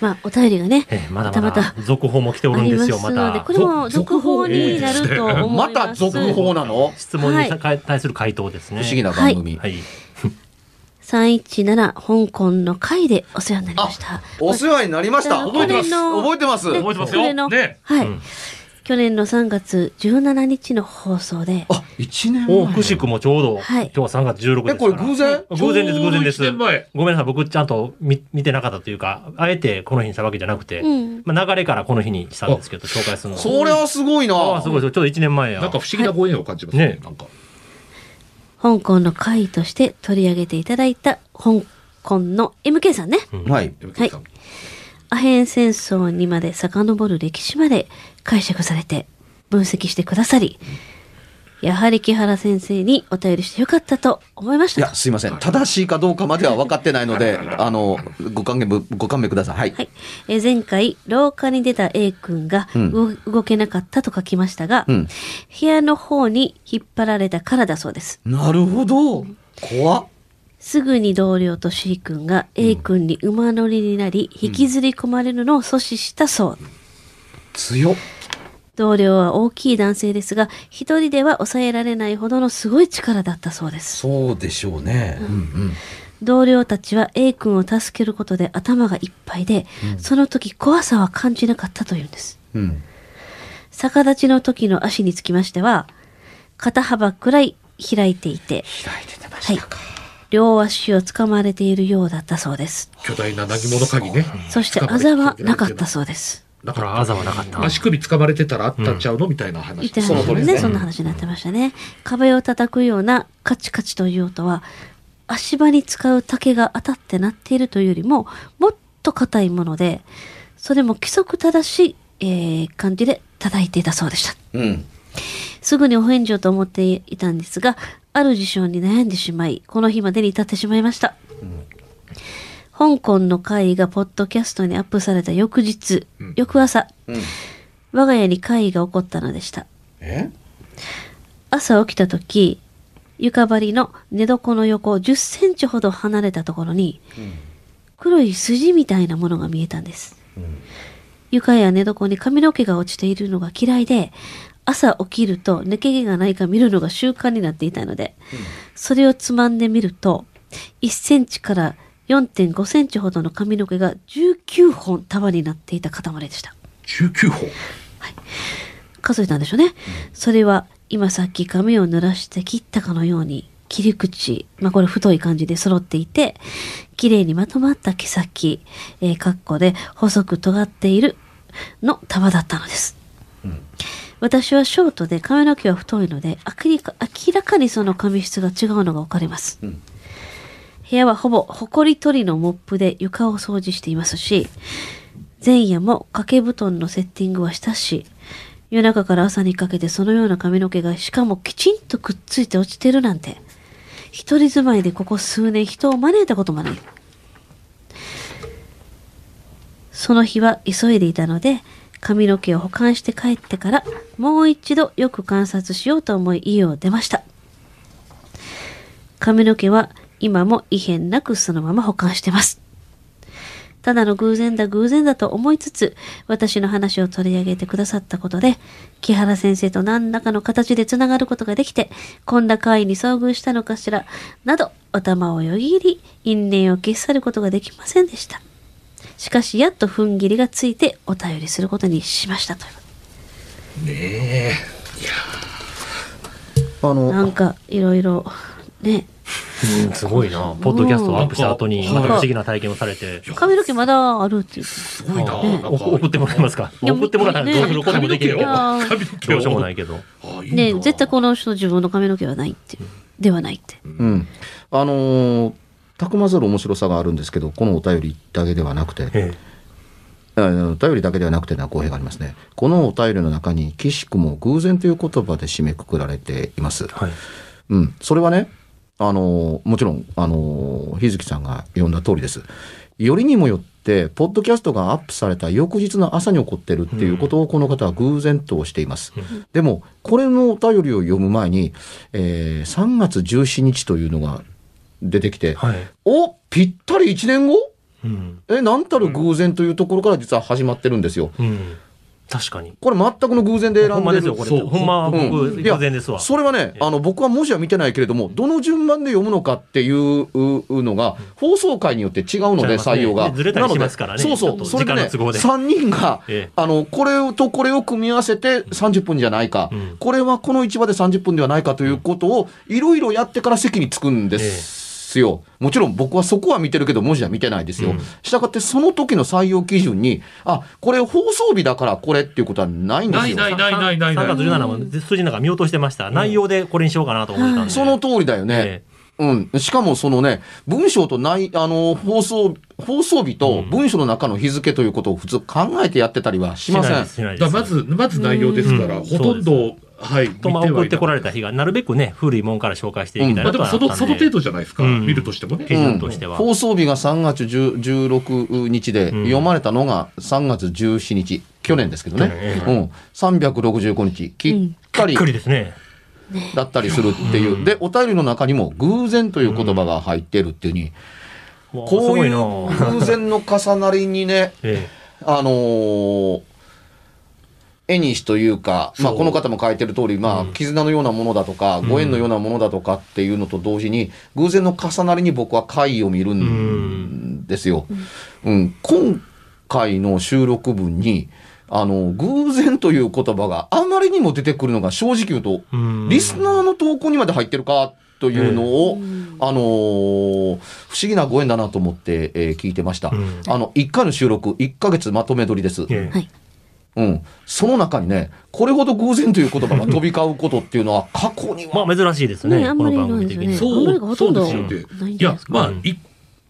まあ、お便りがね、ええまだまだ続報も来ておるんですよ、またこ。れも続報になると思います。また続報なの？質問にはい対する回答ですね。不思議な番組、はい。317香港の会でお世話になりました。お世話になりました覚えてます覚えてますね覚えてますよ。ね。はい、うん去年の3月17日の放送で、あ一年お前くしくもちょうど、はい今日は3月16ですから。えこれ偶然？偶然です、偶然です。ごめんなさい、僕ちゃんと見見てなかったというか、あえてこの日にしたわけじゃなくて、うんまあ、流れからこの日にしたんですけど、紹介するのは。それはすごいなああ、すごいですよ。ちょうど1年前や。なんか不思議なご縁を感じますね。ねなんか。香港の会として取り上げていただいた香港の MK さんね。はい山さんアヘン戦争にまで遡る歴史まで解釈されて分析してくださり、やはり木原先生にお便りしてよかったと思いました。いやすいません。正しいかどうかまでは分かってないのであのご勘弁ご勘弁ください。はい、はい。えー前回、廊下に出た A 君がうん。動,、動けなかったと書きましたが、うん。部屋の方に引っ張られたからだそうです。なるほど。怖っ。すぐに同僚と C 君が A 君に馬乗りになり、引きずり込まれるのを阻止したそう。強っ同僚は大きい男性ですが、一人では抑えられないほどのすごい力だったそうです。そうでしょうね、うんうん、同僚たちは A 君を助けることで頭がいっぱいで、その時怖さは感じなかったというんです。うん逆立ちの時の足につきましては、肩幅くらい開いていて、開いててまはい。両足を掴まれているようだったそうです。巨大な何者かにね。そしてあざはなかったそうです。だから、あざはなかった。足首掴まれてたらあったんちゃうのみたいな言っ話。てましたね。その通りですねそんな話になってましたね。壁を叩くようなカチカチという音は、足場に使う竹が当たって鳴っているというよりも、もっと硬いもので、それも規則正しい、えー感じで叩いていたそうでした。うんすぐにお返事をと思っていたんですが、ある事象に悩んでしまい、この日までに至ってしまいました。香港の会がポッドキャストにアップされた翌日、うん。翌朝、うん。我が家に会が起こったのでした。え？朝起きた時、床張りの寝床の横10センチほど離れたところに、黒い筋みたいなものが見えたんです。床や寝床に髪の毛が落ちているのが嫌いで、朝起きると抜け毛がないか見るのが習慣になっていたので、それをつまんでみると、1センチから4.5センチほどの髪の毛が19本束になっていた塊でした。19本？数えたんでしょうね。それは今さっき髪を濡らして切ったかのように切り口、まあこれ太い感じで揃っていて、綺麗にまとまった毛先、えー、カッコで細く尖っているの束だったのです。私はショートで髪の毛は太いので明らかにその髪質が違うのがわかります。ん部屋はほぼ埃取りのモップで床を掃除していますし、前夜も掛け布団のセッティングはしたし、夜中から朝にかけてそのような髪の毛がしかもきちんとくっついて落ちてるなんて、一人住まいでここ数年人を招いたこともない。その日は急いでいたので、髪の毛を保管して帰ってから、もう一度よく観察しようと思い家を出ました。髪の毛は今も異変なくそのまま保管してます。ただの偶然だ偶然だと思いつつ、私の話を取り上げてくださったことで、木原先生と何らかの形でつながることができて、こんな会に遭遇したのかしら、など、頭をよぎり、因縁を消し去ることができませんでした。しかし、やっと踏ん切りがついてお便りすることにしましたと。ねえあのなんか、いろいろ、ね、うんすごいな。ポッドキャストをアップした後に、また不思議な体験をされて。髪の毛まだあるっていう。すごいな。送ってもらえますか？いや送ってもらったらどうする？こともできるけど。いや髪の毛をどうしようもないけど。ね、絶対この人の自分の髪の毛はないって。いう。ではないって。うん、あのーたくまざる面白さがあるんですけどこのお便りだけではなくて、お便りだけではなくてな公平がありますね。このお便りの中に岸くも偶然という言葉で締めくくられています、えはい。うん、それはねあのーもちろんあのー日月さんが読んだ通りですよりにもよってポッドキャストがアップされた翌日の朝に起こってるっていうことをこの方は偶然としています、でもこれのお便りを読む前に、えー3月17日というのが出てきて、はい。おぴったり1年後？うん。え、なんたる偶然というところから実は始まってるんですよ。うん。確かに。これ全くの偶然で選んでる。ほんまですよ、これ。そうほんま偶然ですわ。それはね、あの、僕は文字は見てないけれども、どの順番で読むのかっていううのが、放送回によって違うので、採用が。でずれたりなのでしますからねそうそう。それでね、時間の都合で3人が、ええあの、これとこれを組み合わせて30分じゃないか、うんこれはこの市場で30分ではないかということを、いろいろやってから席に着くんですよ。もちろん僕はそこは見てるけど文字は見てないですよ。うんしたがってその時の採用基準に、あ、これ放送日だからこれっていうことはないんですよ。ないないないないないない3月17も数字なんか見落としてました。内容でこれにしようかなと思ってたんで。その通りだよね。えうん。しかもそのね、文章とない、あの、放送、放送日と文章の中の日付ということを普通考えてやってたりはしません。しないです、しないです。だからまずまず内容ですから、うんほとんどはいとまあはい送ってこられたた日が、なるべくね、古いもんから紹介していきたいなまあでもそとはあったんで。のその程度じゃないですか、うん見るとしてもね基準としては。放送日が3月10 16日で、うん読まれたのが3月17日。去年ですけどね。うん。365日。きっかりびっくりですね。だったりするっていう。で、お便りの中にも偶然という言葉が入ってるっていうに、もうこういすごいうな偶然の重なりにね、えあのー絵にしというか、まあ、この方も書いてる通り、まあ、うん。絆のようなものだとか、ご縁のようなものだとかっていうのと同時に、偶然の重なりに僕は回を見るんですよ。うん、今回の収録分に、あの、偶然という言葉があまりにも出てくるのが正直言うと、えうん。リスナーの投稿にまで入ってるかというのを、うん。あのー不思議なご縁だなと思って、えー聞いてました。うん。あの、1回の収録、1ヶ月まとめ撮りです。ええ。はい。うん。その中にね、これほど偶然という言葉が飛び交うことっていうのは、過去には、まあ珍しいですね、ねあんこのまりない番組的に。ですよねあんまりほとんどそうですよねないやまあい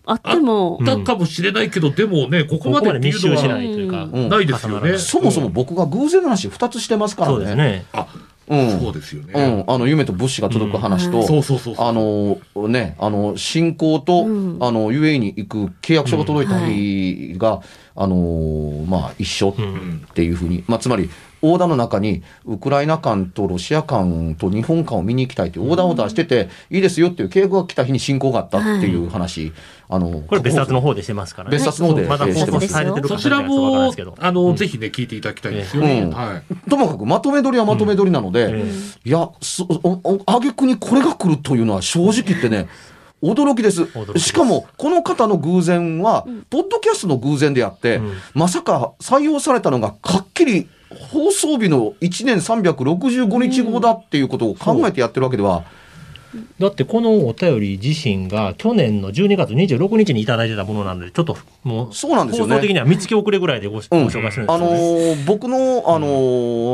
あってもあっ、たかもしれないけど、でもねここまでっていうの密集しなはいというか。うんないですよねそもそも僕が偶然の話2つしてますからね。そうですね。あうん。そうですようね、ん。あの、夢と物資が届く話と、うんそうそうそうそうあのね、あの、信仰と、うんあの、UAE に行く契約書が届いた日が、あのまあ、一緒うんっていうふうに、まあ、つまり、オーダーの中に、ウクライナ艦とロシア艦と日本艦を見に行きたいというオーダーを出してて、いいですよっていう契約が来た日に侵攻があったっていう話、あの、これ別冊の方でしてますからね。別冊の方でまだ放送してます。されてるかそちらもすけど。あの、ぜひね聞いていただきたいですよね、うん。はい。ともかくまとめ撮りはまとめ撮りなので、えいや、そおお挙句にこれが来るというのは正直言ってね、驚きです。驚きです。しかも、この方の偶然は、ポッドキャストの偶然であって、うん。まさか採用されたのが、かっきり放送日の1年365日後だっていうことを考えてやってるわけでは、だってこのお便り自身が去年の12月26日にいただいてたものなので、ちょっともう、そうなんですよね。放送的には見つけ遅れぐらいでご,、ごうん。紹介するんですあの。ー僕の、あの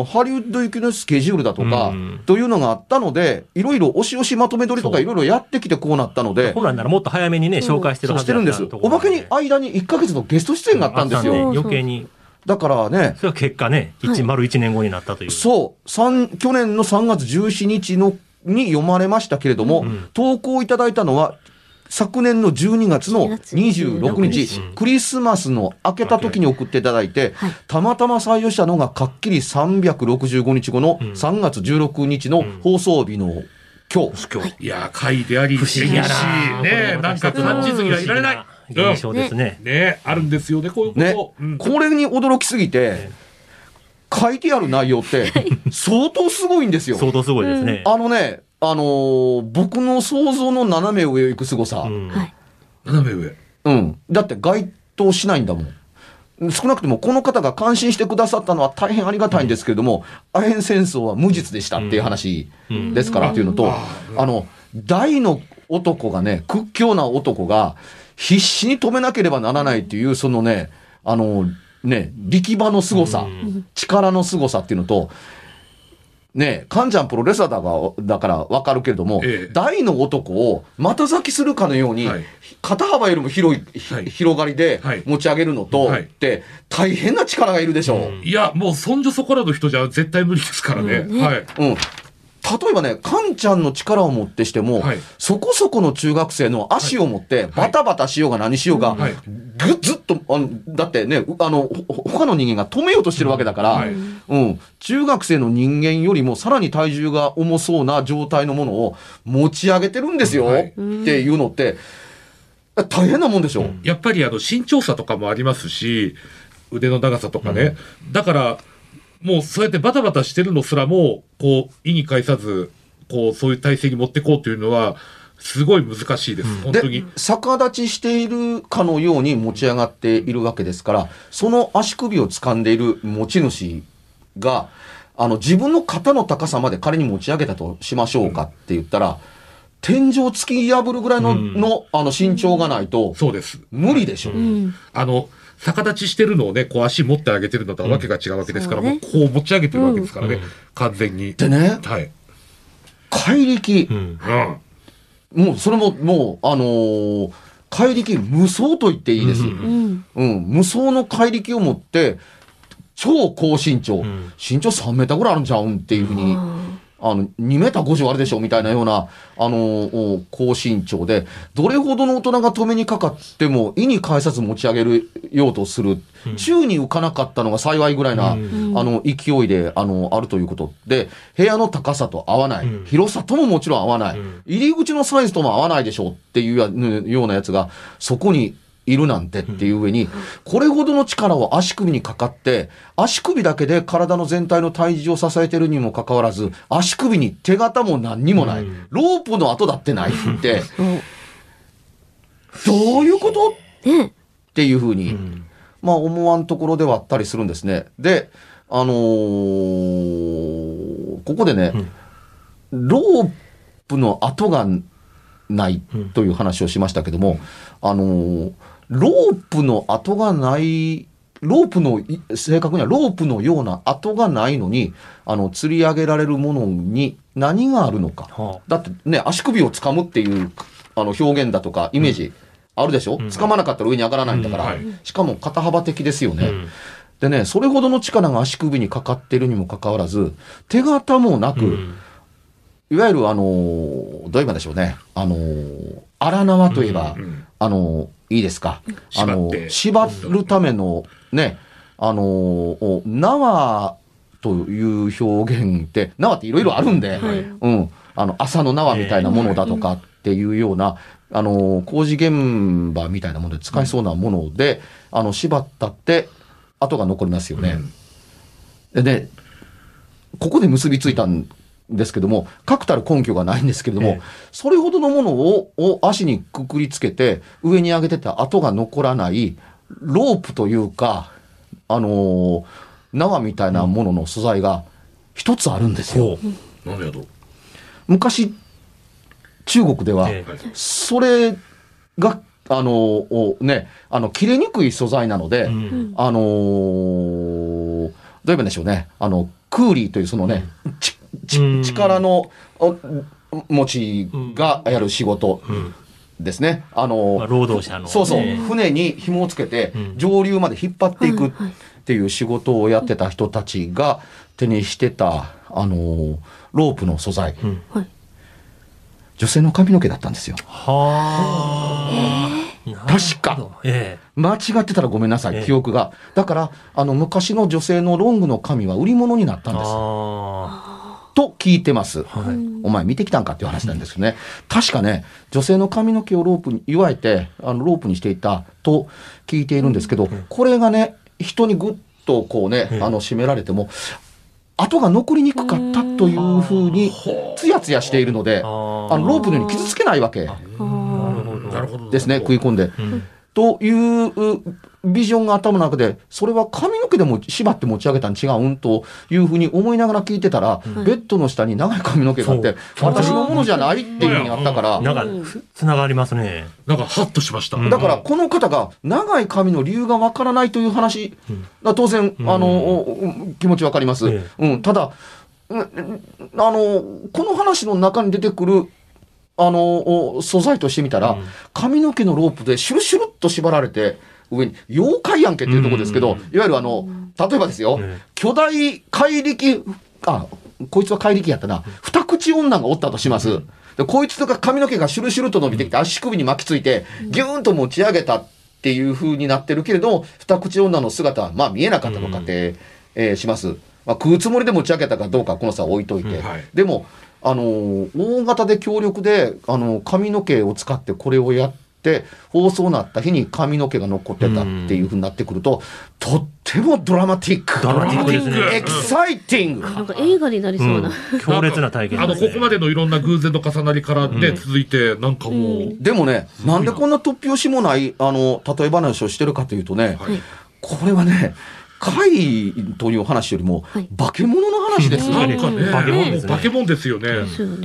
ーハリウッド行きのスケジュールだとか、うん。というのがあったので、いろいろ押し押しまとめ撮りとかいろいろやってきてこうなったので、本来ならもっと早めにね、紹介してるはずだったしてるんです。おまけに間に1ヶ月のゲスト出演があったんですよ。余計に、だからね、それは結果ね、一丸1年後になったという。そう、三去年の3月17日のに読まれましたけれども、うん。投稿いただいたのは昨年の12月の26 26日、クリスマスの明けた時に送っていただいて、はい。たまたま採用したのがかっきり365日後の3月16日の放送日の今日。今日。い。や、回であり、不思議やな。嬉しい。ね。なんか感じずにはいられない。現象ですね。うん。ね、あるんですよね、こういうねこと。うん、これに驚きすぎて、書いてある内容って相当すごいんですよ。相当すごいですね。あのね、あのー僕の想像の斜め上を行く凄さ。うんはい。斜め上。うん。だって該当しないんだもん。少なくともこの方が感心してくださったのは大変ありがたいんですけれども、アヘン戦争は無実でしたっていう話ですからっていうのと、あの、大の男がね、屈強な男が必死に止めなければならないっていう、そのね、あの、ね、力場の凄さ、力の凄さっていうのと、ねカンちゃんプロレスラーだがだから分かるけれども、ええ。大の男を股咲きするかのように、はい。肩幅よりも広い、ひはい。広がりではい。持ち上げるのと、はい。って大変な力がいるでしょう。うん。いや、もうそんじょそこらの人じゃ絶対無理ですからね。うん。ね。はい。うん。例えばね、カンちゃんの力をもってしても、はい。そこそこの中学生の足を持って、バタバタしようが何しようが、はい。ぐずっと、あのだってね、うあの、ほ他の人間が止めようとしてるわけだから、はい。うん、中学生の人間よりもさらに体重が重そうな状態のものを持ち上げてるんですよ、はい。っていうのって、大変なもんでしょ。やっぱりあの身長差とかもありますし、腕の長さとかね。だから、もうそうやってバタバタしてるのすらも、こう、意に介さず、こう、そういう体勢に持ってこうというのは、すごい難しいです。本当でに。逆立ちしているかのように持ち上がっているわけですからその足首を掴んでいる持ち主があの自分の肩の高さまで仮に持ち上げたとしましょうかって言ったら、天井突き破るぐらいの,、うんのあの身長がないとそうです。無理でしょ。うん。あの、逆立ちしてるのをね、こう足持ってあげてるのとはわけが違うわけですから、そうね。もうこう持ち上げてるわけですからね、うん。完全に。でねはい。怪力、うん。うん。もうそれももうあのー怪力無双と言っていいです。うん。無双の怪力を持って、超高身長、ん。身長3メーターぐらいあるんちゃうんっていうふうに、ああの、2メーター50あるでしょみたいなような、あのお高身長で、どれほどの大人が止めにかかっても、意に介さず持ち上げるようとする。宙に浮かなかったのが幸いぐらいな、うん。あの、勢いで、あの、あるということ。で、部屋の高さと合わない、うん。広さとももちろん合わない、うん。入り口のサイズとも合わないでしょうっていうやようなやつが、そこにいるなんてっていう上に、これほどの力を足首にかかって、足首だけで体の全体の体重を支えてるにもかかわらず、足首に手形も何にもない。うんロープの跡だってないって。どういうこと？ね。っていうふうに、うんまあ思わんところではあったりするんですね。で、あのーここでね、ロープの跡がないという話をしましたけども、あのーロープの跡がない、ロープの、い正確にはロープのような跡がないのに、あの、釣り上げられるものに何があるのか。はだってね、足首を掴むっていうあの表現だとかイメージあるでしょ、掴まなかったら上に上がらないんだから、うん。はい。しかも肩幅的ですよね。うん。でね、それほどの力が足首にかかっているにもかかわらず、手形もなく、うん。いわゆるあのーどう言えばでしょうね、あのー荒縄といえば、うん。あのーいいですか、あのー縛るためのね、あの縄という表現って、縄っていろいろあるんで、はい。うん、あの朝の縄みたいなものだとかっていうような、あの工事現場みたいなもので使えそうなもので、あの縛ったって跡が残りますよね。でねここで結びついたんですけども確たる根拠がないんですけれども、ええ。それほどのものをを足にくくりつけて上に上げてた跡が残らないロープというかあの縄みたいなものの素材が一つあるんですよ。ほう。なん。昔中国では、ええ。それがあのおねあの切れにくい素材なので、うん。あのーどう言えばいいんでしょうね。あのクーリーというそのね、うん力のお持ちがやる仕事うんですね。あのまあ労働者のそうそう、ね船に紐をつけてうん上流まで引っ張っていくっていう仕事をやってた人たちが手にしてた、あのーロープの素材。うんはい。女性の髪の毛だったんですよ。はあ。確かなるほど。え間違ってたらごめんなさい、ええ記憶が。だから、あの、昔の女性のロングの髪は売り物になったえ。んです。あと聞いてます。あ。はい。お前見てきたんかっていう話なんですけどね。確かね、女性の髪の毛をロープに、いわえて、あの、ロープにしていたと聞いているんですけど、これがね、人にぐっとこうね、ええあの、締められても、跡が残りにくかったというふうに、つやつやしているので、ああの、ーロープのように傷つけないわけ。ですね、食い込んで。うんといううビジョンが頭の中で、それは髪の毛でも縛って持ち上げたん違うんというふうに思いながら聞いてたら、ベッドの下に長い髪の毛があって、私のものじゃないっていうふうにあったから、なん。か、つながりますね。なんかハッとしました。うん。だからこの方が長い髪の理由がわからないという話、当然、あの、お気持ちわかります。えうん、ただ、うんあの、この話の中に出てくる、あの、お素材としてみたら、うん。髪の毛のロープでシュルシュルっと縛られて、上に、妖怪やんけっていうところですけど、うん。いわゆるあの、例えばですよ、ええ。巨大怪力、あ、こいつは怪力やったな、二口女がおったとします。でこいつとか髪の毛がシュルシュルと伸びてきて足首に巻きついて、ギューンと持ち上げたっていう風になってるけれど、二口女の姿はまあ見えなかったのかって、えーします。まあ、食うつもりで持ち上げたかどうかこの差は置いといて。うん。はい。でも、あのー大型で強力で、あのー髪の毛を使ってこれをやって、放送になった日に髪の毛が残ってたっていう風になってくると、とってもドラマティック。ドラマティックですね。エキサイティング。なんか映画になりそうな。強烈な体験あの、ですね。ここまでのいろんな偶然の重なりからね、うん。続いて、なんかもう、でもね、なんでこんな突拍子もない、あの、例え話をしてるかというとね、はい。これはね、怪という話よりも、はい。化け物の話です。うん。なんかね、化け物ですね。化け物ですよね。ね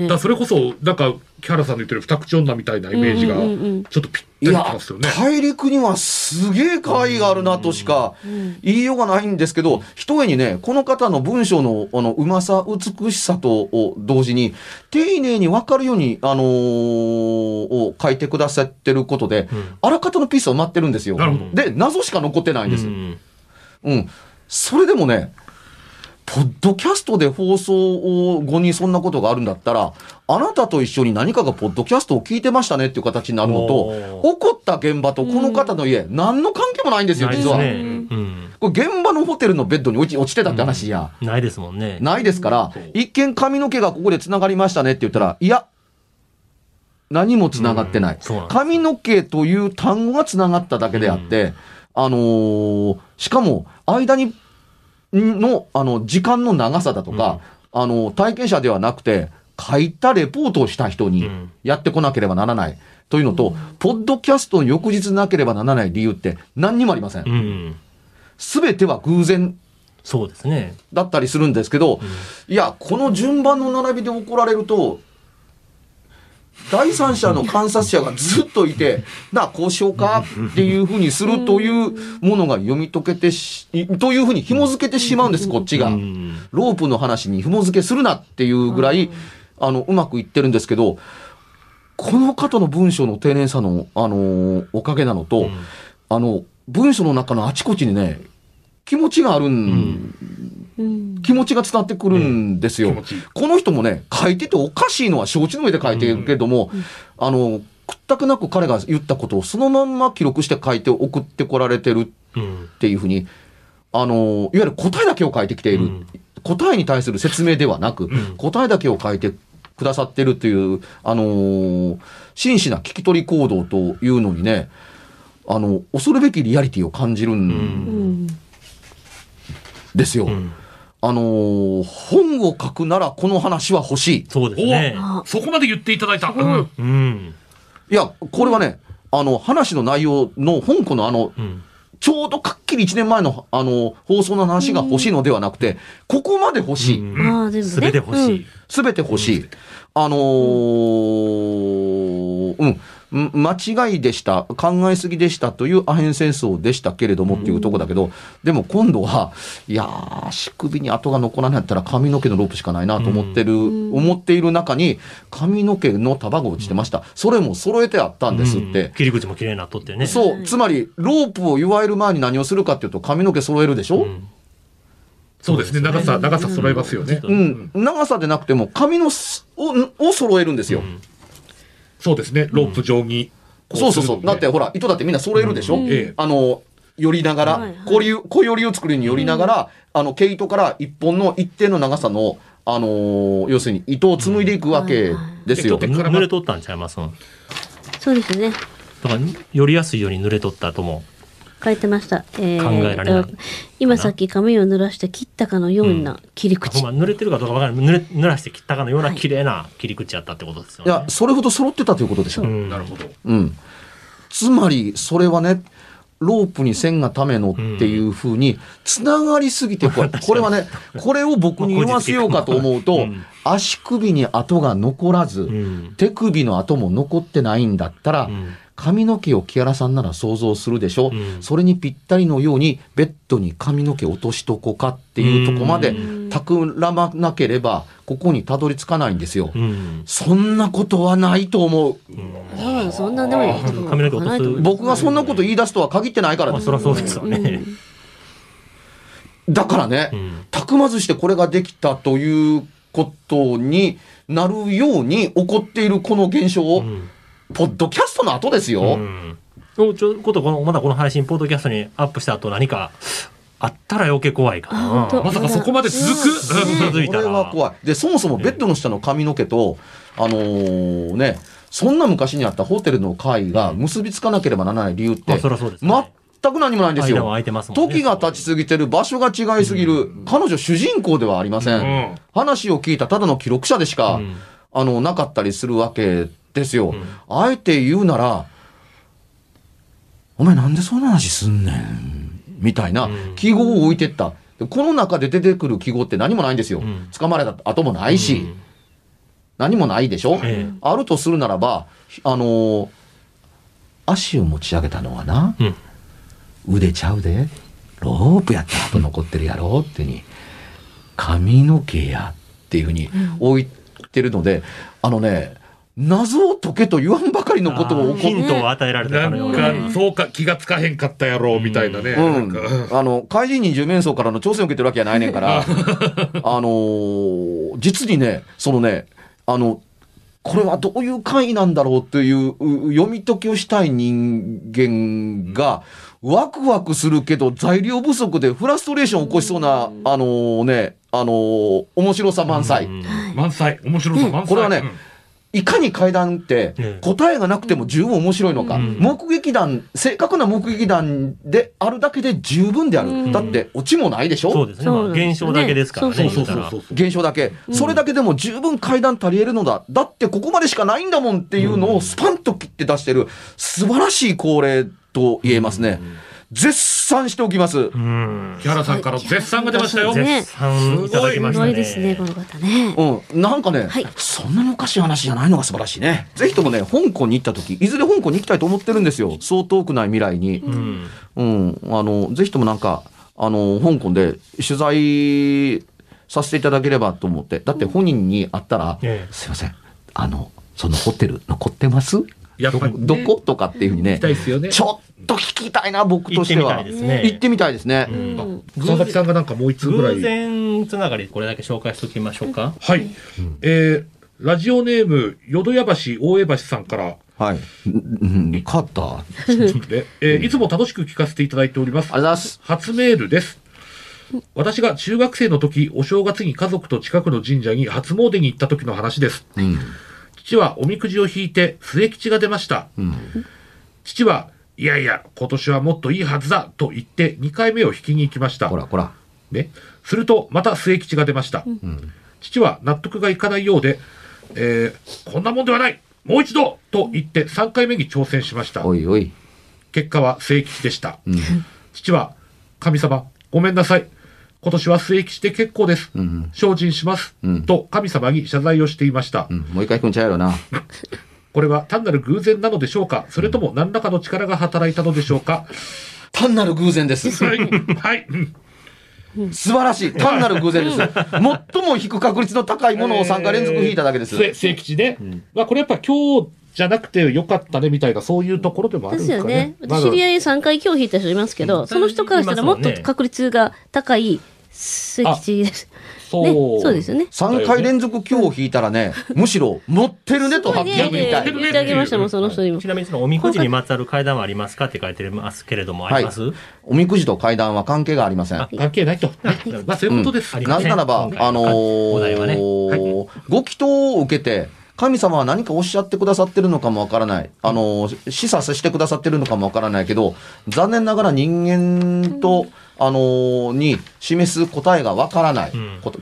だからそれこそ、なんか、木原さんの言ってる二口女みたいなイメージがうんうんうん。うん、ちょっとぴっいたりますよね。、大陸にはすげえ怪があるなとしか言いようがないんですけど、ひとえにね、この方の文章のあのうまさ、美しさとを同時に、丁寧に分かるように、あのーを書いてくださってることで、あらかたのピースは埋まってるんですよ。で、謎しか残ってないんです。うんうん。それでもね、ポッドキャストで放送後にそんなことがあるんだったら、あなたと一緒に何かがポッドキャストを聞いてましたねっていう形になるのと起こった現場とこの方の家、何の関係もないんですよ、実は。ね。うん。これ現場のホテルのベッドに落ち落ちてたって話や。ないですもんね。ないですから、一見髪の毛がここで繋がりましたねって言ったら、いや、何も繋がってない。うんな髪の毛という単語が繋がっただけであって、あのーしかも、間に、の、あの、時間の長さだとか、あの、体験者ではなくて、書いたレポートをした人にうんやってこなければならない。というのと、ポッドキャストの翌日なければならない理由って何にもありませ。ん。すべては偶然そうですね。だったりするんですけど、いや、この順番の並びで怒られると、第三者の観察者がずっといて、なあ、こうしようかっていうふうにするというものが読み解けてし、というふうに紐付けてしまうんです、こっちが。う。んロープの話に紐付けするなっていうぐらい、あの、うまくいってるんですけど、この方の文章の丁寧さの、あのーおかげなのと、うん。あの、文章の中のあちこちにね、気持ちがあるんうん。気持ちが伝わってくるんですよ。気持ちいいこの人もね、書いてておかしいのは承知の上で書いてるけども、あの、くったくなく彼が言ったことをそのまんま記録して書いて送ってこられてるうん。っていうふうに、あの、いわゆる答えだけを書いてきている。うん答えに対する説明ではなく、ん答えだけを書いてくださってるという、あのー真摯な聞き取り行動というのにね、あの、恐るべきリアリティを感じるんうん。ですよ。うんあのー本を書くならこの話は欲しい。そうですね。あそこまで言っていただいた。うんうん。いや、これはね、あの、話の内容の本庫のあの、うん。ちょうどかっきり1年前の、あの、放送の話が欲しいのではなくて、ここまで欲しい。ああ、全部ね。すべて欲しい。すべて欲しい。あのーうん、ん間違いでした、考えすぎでしたというアヘン戦争でしたけれどもっていうとこだけど、でも今度は、いやー、足首に跡が残らないったら髪の毛のロープしかないなと思ってる、思っている中に、髪の毛の束が落ちてました。それも揃えてあったんですって。うん切り口も綺麗になっとってね。そう、つまり、ロープを祝える前に何をするかっていうと、髪の毛揃えるでしょ、うんそうですね。長さ、長さ揃えますよね。うん、長さでなくても髪のすをを揃えるんですよ。そうですね、ロープ上にこそうそうそう。だってほら、糸だってみんな揃えるでしょ、ええあの、寄りながら、はいはい。こういう、小寄りを作るに寄りながら、あの、毛糸から一本の一定の長さの、あのー要するに糸を紡いでいくわけですよ。うんはいはい濡れとったんちゃいます？だそうですね。からよりやすいように濡れとったとも書いてました。えー考えられないと今さっき髪を濡らして切ったかのような切り口。ほんま濡れてるかどうかわからない濡れ濡らして切ったかのような綺麗な切り口やったってことですよね。いや、それほど揃ってたということでしょ。うんなるほど。うん。つまり、それはね、ロープに線がためのっていうふうに、つながりすぎて、これ、これはね、これを僕に言わせようかと思うとうん、足首に跡が残らず、うん手首の跡も残ってないんだったら、うん髪の毛を木原さんなら想像するでしょ、うん。それにぴったりのようにベッドに髪の毛落としとこうかっていうとこまでうん。企まなければここにたどり着かないんですよ。うん。そんなことはないと思う。多分そんなでもいいと思う。髪の毛落とす僕がそんなこと言い出すとは限ってないからそりゃそうですよね。うん。だからね、うん。たくまずしてこれができたということになるように起こっているこの現象を、うんポッドキャストの後ですよ。うちょことこのまだこの配信ポッドキャストにアップした後何かあったら余計怖いかあなまさかそこまで続く？うん。続いたら。これは怖い。で、そもそもベッドの下の髪の毛と、あのーね、そんな昔にあったホテルの会が結びつかなければならない理由って、まあそりゃそうですね。全く何もないんですよ。間は空い。てますもんね。時が経ちすぎてる場所が違いすぎる。彼女主人公ではありません。うん。話を聞いたただの記録者でしか、うん。あの、なかったりするわけですよ。ん。あえて言うなら、お前なんでそんな話すんねんみたいなうん。記号を置いてった。でこの中で出てくる記号って何もないんですよ。ん。掴まれた後もないし、うん。何もないでしょ、ええ。あるとするならば、あのー足を持ち上げたのはな、うん。腕ちゃうで、ロープやった後残ってるやろってに、髪の毛やっていうふうに置いてるので、あのね、謎を解けと言わんばかりのことを起こヒントを与えられたなかのようなねんか、そうか、気がつかへんかったやろ、みたいなね。うん。あの、怪人人十面相からの挑戦を受けてるわけじゃないねんから、あのー実にね、そのね、あの、これはどういう会なんだろうというう読み解きをしたい人間が、ワクワクするけど材料不足でフラストレーションを起こしそうな、あのーね、あのー面白さ満載。うん。満載、面白さ満載。これはねいかに階段ってええ答えがなくても十分面白いのか、うん目撃談、正確な目撃談であるだけで十分である。うんだって、オチもないでしょ？そうですね。まあ現象だけですからね。そうそうそう。現象だけ。それだけでも十分階段足り得るのだ。だってここまでしかないんだもんっていうのをスパンと切って出してる素晴らしい恒例と言えますね。絶賛しておきます。うん。木原さんから絶賛が出ましたよ。はい絶賛いただきますしたね。ごいですね、この方ね。うん。なんかね、はいそんなにおかしい話じゃないのが素晴らしいね。ぜひともね、香港に行った時、いずれ香港に行きたいと思ってるんですよ。そう遠くない未来に。うん。うん、あの、ぜひともなんか、あの、香港で取材させていただければと思って。だって本人に会ったら、ええすいません、あの、そのホテル残ってます？やっぱどどことかっていうふうにね行きたいですよね。ちょっと聞きたいな、僕としては。行ってみたいですね行ってみたいですね。うん佐々木さんがなんかもう一通ぐら偶い。然つながりこれだけ紹介しておきましょうか。はい。えー、ラジオネーム、淀屋橋大江橋さんから、はい。うん、うん勝った。ありでえーいつも楽しく聞かせていただいておりますがとう。ございます。初メールです。私が中学生の時、お正月に家族と近くの神社に初詣に行った時の話です。うん。父はおみくじを引いて末吉が出ました。うん。父は、いやいや、今年はもっといいはずだと言って2回目を引きに行きましたほ。ら、ほら。ね。すると、また末吉が出ました。うん。父は納得がいかないようで、えーこんなもんではないもう一度と言って3回目に挑戦しました。おいおい。結果は末吉でした。うん。父は、神様、ごめんなさい。今年は末吉で結構です。うん。精進します。うんと神様に謝罪をしていました。うん。もう一回行くんちゃうやろな。これは単なる偶然なのでしょうか？それとも何らかの力が働いたのでしょうか？単なる偶然です。はい。はい。うん素晴らしい。単なる偶然です。最も引く確率の高いものを3回連続引いただけです。末末吉ね。まあこれやっぱ今日じゃなくてよかったねみたいなそういうところでもあるんでですすかねよね。。知り合い3回今日引いた人いますけど、その人からしたらもっと確率が高い末吉です。そう、ね、そうですよね。3回連続今日を引いたらね、むしろ持ってるねと発表みたい。言ってあげましたもん、その人にもち。なみにそのおみくじにまつわる階段はありますかって書いてますけれども、あります、おみくじと階段は関係がありません。関係ないと。まあ、そういうことです。ありなぜならば、あのーねご祈祷を受けて、神様は何かおっしゃってくださってるのかもわからない。あのー示唆してくださってるのかもわからないけど、残念ながら人間と、あのーに示す答えがわからない、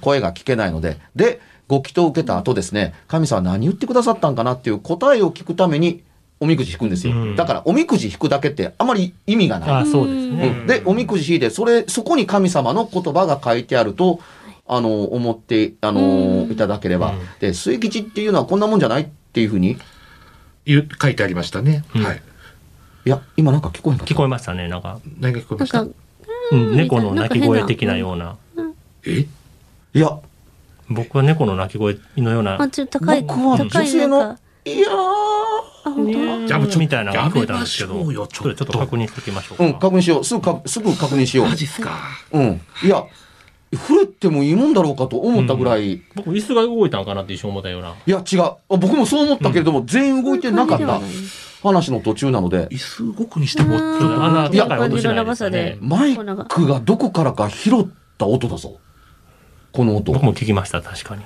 声が聞けないので、で、ご祈祷を受けた後ですね、神様は何言ってくださったんかなっていう答えを聞くために、おみくじ引くんですよ。うんだから、おみくじ引くだけってあまり意味がない。あそうですうね。んで、おみくじ引いて、それ、そこに神様の言葉が書いてあると、あの、思って、あの、いただければ。うんで、末吉っていうのはこんなもんじゃないっていうふうに、書いてありましたね。うんはい。いや、今なんか聞こえ聞こえましたね、なんか。何が聞こえました？うん、猫の鳴き声的なような。え？いや、僕は猫の鳴き声のようなあ、。ちょっと高い、僕は女性のいやー、あ、本当？じゃあもうちょみたいなのが聞こえたんですけど、ちょっとそれちょっと確認しておきましょうか。うん、確認しよう。すぐか、すぐ確認しよマジっすか。う。うん。いや、触れてもいいもんだろうかと思ったぐらい、い僕、椅子が動いたんかなって一瞬思ったような。や、違う。あ僕もそう思ったけれども、全員動いてなかった話の途中なので、椅子動くにしても、ちょっとうんあい音しないですよね。マイクがどこからか拾った音だぞ。この音。僕も聞きました、確かに。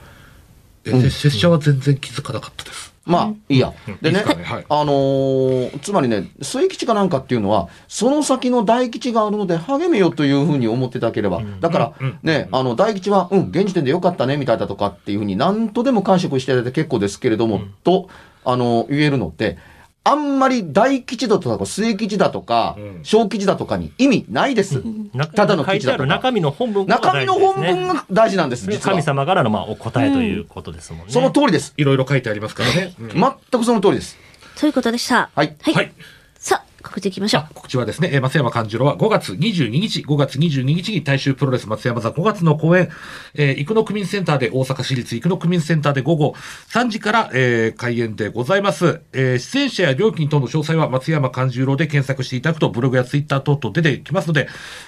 拙者は全然気づかなかったです。まあ、いいや。でねいいですかね。はい、あのーつまりね、末吉かなんかっていうのは、その先の大吉があるので励めよというふうに思っていただければ。だからね、あの、大吉は、うん、現時点でよかったね、みたいだとかっていうふうに何とでも解釈していただいて結構ですけれども、と、あの、言えるのって、あんまり大吉だとか末吉だとかうん、小吉だとかに意味ないです。中ただの吉だとか。る中身の本文が中身の本文大事ですねが大事なんです、実は神。様からのまあお答えということですもんね。その通りです。いろいろ書いてありますからね。うん全くその通りです。そういうことでした。はい。はい。はい。さあ、告知いきましょうあ。告知はですね、えー松山勘十郎は5月22日、5月22日に大衆プロレス松山座5月の公演、えー、生野区民センターで、大阪市立生野区民センターで午後3時から、えー開演でございます。えー出演者や料金等の詳細は松山勘十郎で検索していただくと、ブログやツイッター等々出てきますので、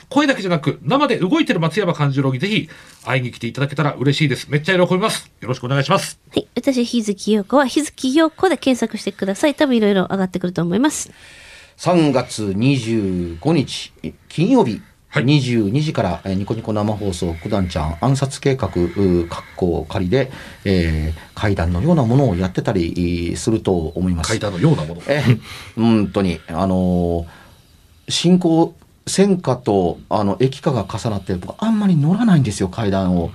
声だけじゃなく、生で動いてる松山勘十郎にぜひ会いに来ていただけたら嬉しいです。めっちゃ喜びます。よろしくお願いします。はい。私、日月陽子は、日月陽子で検索してください。多分いろいろ上がってくると思います。3月25日、金曜日、はい22時から、えーニコニコ生放送、九段ちゃん暗殺計画、うーかっこ仮で、えー階段のようなものをやってたりえーすると思います。階段のようなもの。え、本当に、あのー進行、戦火と、あの、駅化が重なって、僕、あんまり乗らないんですよ、階段を。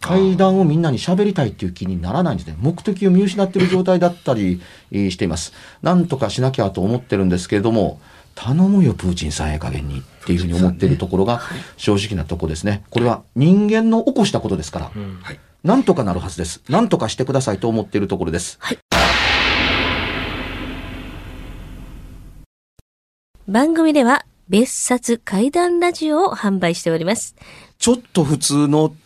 階段をみんなに喋りたいっていう気にならないんですね。目的を見失っている状態だったりえーしています。なんとかしなきゃと思ってるんですけれども、頼むよ、プーチンさんええ加減にっていうふうに思っているところが正直なところですね。これは人間の起こしたことですから、うんはい。なんとかなるはずです。なんとかしてくださいと思っているところです。番組では、別冊怪談ラジオを販売しております。ちょっと普通の